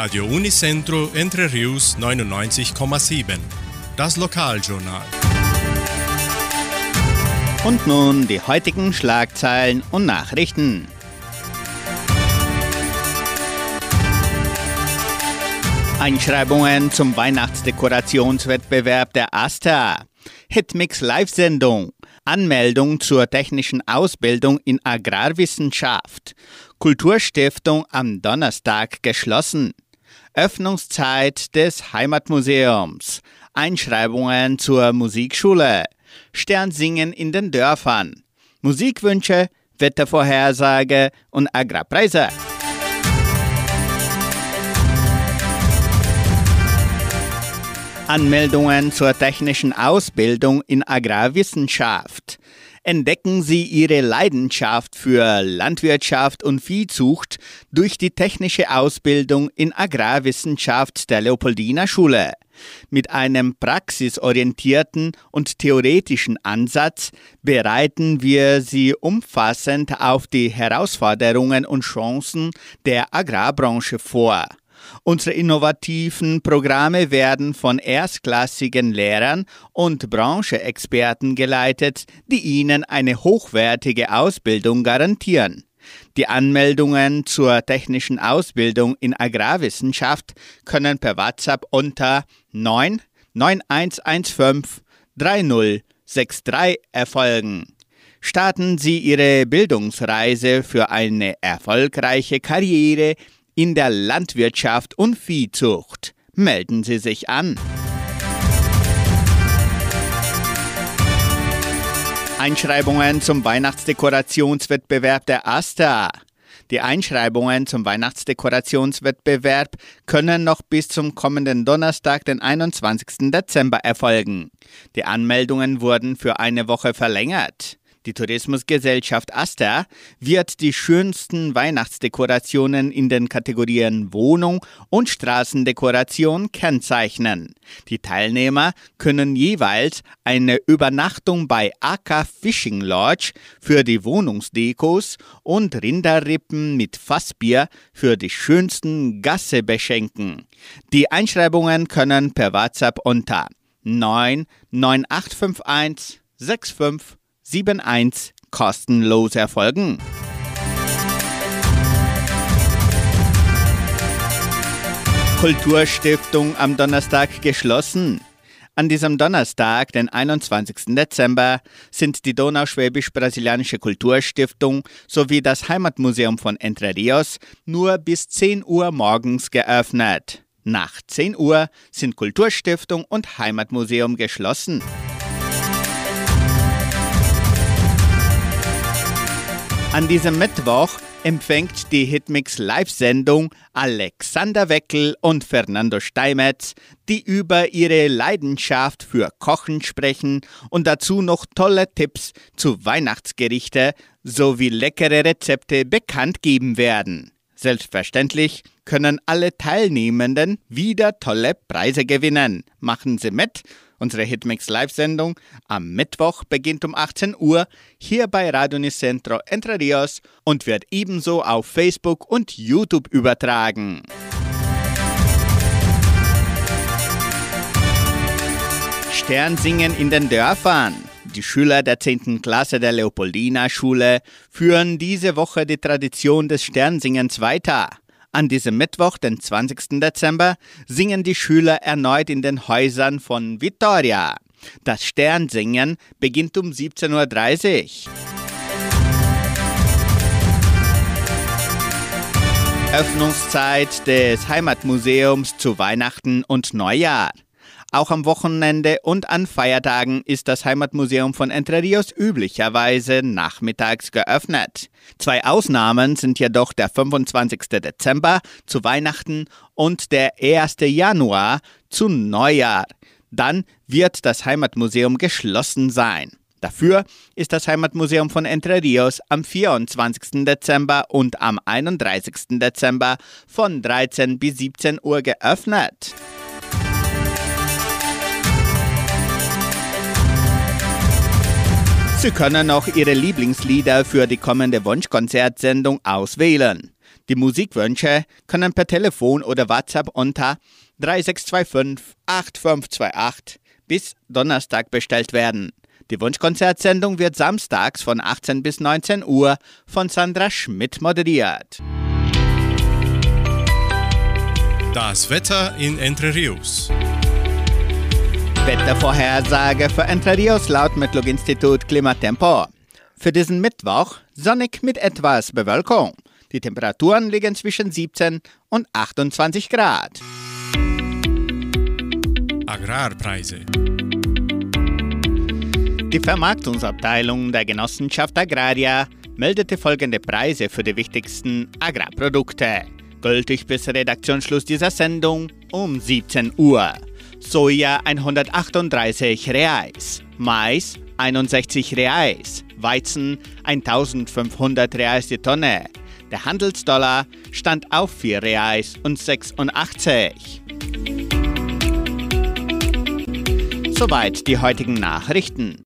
Radio Unicentro Entre Rius 99,7. Das Lokaljournal. Und nun die heutigen Schlagzeilen und Nachrichten. Einschreibungen zum Weihnachtsdekorationswettbewerb der AStA. Hitmix Live-Sendung. Anmeldung zur technischen Ausbildung in Agrarwissenschaft. Kulturstiftung am Donnerstag geschlossen. Öffnungszeit des Heimatmuseums. Einschreibungen zur Musikschule. Sternsingen in den Dörfern. Musikwünsche, Wettervorhersage und Agrarpreise. Anmeldungen zur technischen Ausbildung in Agrarwissenschaft. Entdecken Sie Ihre Leidenschaft für Landwirtschaft und Viehzucht durch die technische Ausbildung in Agrarwissenschaft der Leopoldina Schule. Mit einem praxisorientierten und theoretischen Ansatz bereiten wir Sie umfassend auf die Herausforderungen und Chancen der Agrarbranche vor. Unsere innovativen Programme werden von erstklassigen Lehrern und Brancheexperten geleitet, die Ihnen eine hochwertige Ausbildung garantieren. Die Anmeldungen zur technischen Ausbildung in Agrarwissenschaft können per WhatsApp unter 9 9115 3063 erfolgen. Starten Sie Ihre Bildungsreise für eine erfolgreiche Karriere in der Landwirtschaft und Viehzucht. Melden Sie sich an. Einschreibungen zum Weihnachtsdekorationswettbewerb der AStA. Die Einschreibungen zum Weihnachtsdekorationswettbewerb können noch bis zum kommenden Donnerstag, den 21. Dezember erfolgen. Die Anmeldungen wurden für eine Woche verlängert. Die Tourismusgesellschaft Asta wird die schönsten Weihnachtsdekorationen in den Kategorien Wohnung und Straßendekoration kennzeichnen. Die Teilnehmer können jeweils eine Übernachtung bei AK Fishing Lodge für die Wohnungsdekos und Rinderrippen mit Fassbier für die schönsten Gasse beschenken. Die Einschreibungen können per WhatsApp unter 99851 65 71 kostenlos erfolgen. Kulturstiftung am Donnerstag geschlossen. An diesem Donnerstag, den 21. Dezember, sind die Donauschwäbisch-Brasilianische Kulturstiftung sowie das Heimatmuseum von Entre Rios nur bis 10 Uhr morgens geöffnet. Nach 10 Uhr sind Kulturstiftung und Heimatmuseum geschlossen. An diesem Mittwoch empfängt die Hitmix Live-Sendung Alexander Weckel und Fernando Steimetz, die über ihre Leidenschaft für Kochen sprechen und dazu noch tolle Tipps zu Weihnachtsgerichte sowie leckere Rezepte bekannt geben werden. Selbstverständlich können alle Teilnehmenden wieder tolle Preise gewinnen. Machen Sie mit Unsere Hitmix Live-Sendung am Mittwoch beginnt um 18 Uhr hier bei Radio Nicentro Entre Rios und wird ebenso auf Facebook und YouTube übertragen. Sternsingen in den Dörfern. Die Schüler der 10. Klasse der Leopoldina Schule führen diese Woche die Tradition des Sternsingens weiter. An diesem Mittwoch, den 20. Dezember, singen die Schüler erneut in den Häusern von Vittoria. Das Sternsingen beginnt um 17.30 Uhr. Öffnungszeit des Heimatmuseums zu Weihnachten und Neujahr. Auch am Wochenende und an Feiertagen ist das Heimatmuseum von Entre Rios üblicherweise nachmittags geöffnet. Zwei Ausnahmen sind jedoch der 25. Dezember zu Weihnachten und der 1. Januar zu Neujahr. Dann wird das Heimatmuseum geschlossen sein. Dafür ist das Heimatmuseum von Entre Rios am 24. Dezember und am 31. Dezember von 13 bis 17 Uhr geöffnet. Sie können auch Ihre Lieblingslieder für die kommende Wunschkonzertsendung auswählen. Die Musikwünsche können per Telefon oder WhatsApp unter 3625 8528 bis Donnerstag bestellt werden. Die Wunschkonzertsendung wird samstags von 18 bis 19 Uhr von Sandra Schmidt moderiert. Das Wetter in Entre Rios. Wettervorhersage für Entre Rios laut Metlog-Institut Klimatempo. Für diesen Mittwoch sonnig mit etwas Bewölkung. Die Temperaturen liegen zwischen 17 und 28 Grad. Agrarpreise. Die Vermarktungsabteilung der Genossenschaft Agraria meldete folgende Preise für die wichtigsten Agrarprodukte. Gültig bis Redaktionsschluss dieser Sendung um 17 Uhr. Soja 138 Reais, Mais 61 Reais, Weizen 1500 Reais die Tonne. Der Handelsdollar stand auf 4 Reais und 86. Soweit die heutigen Nachrichten.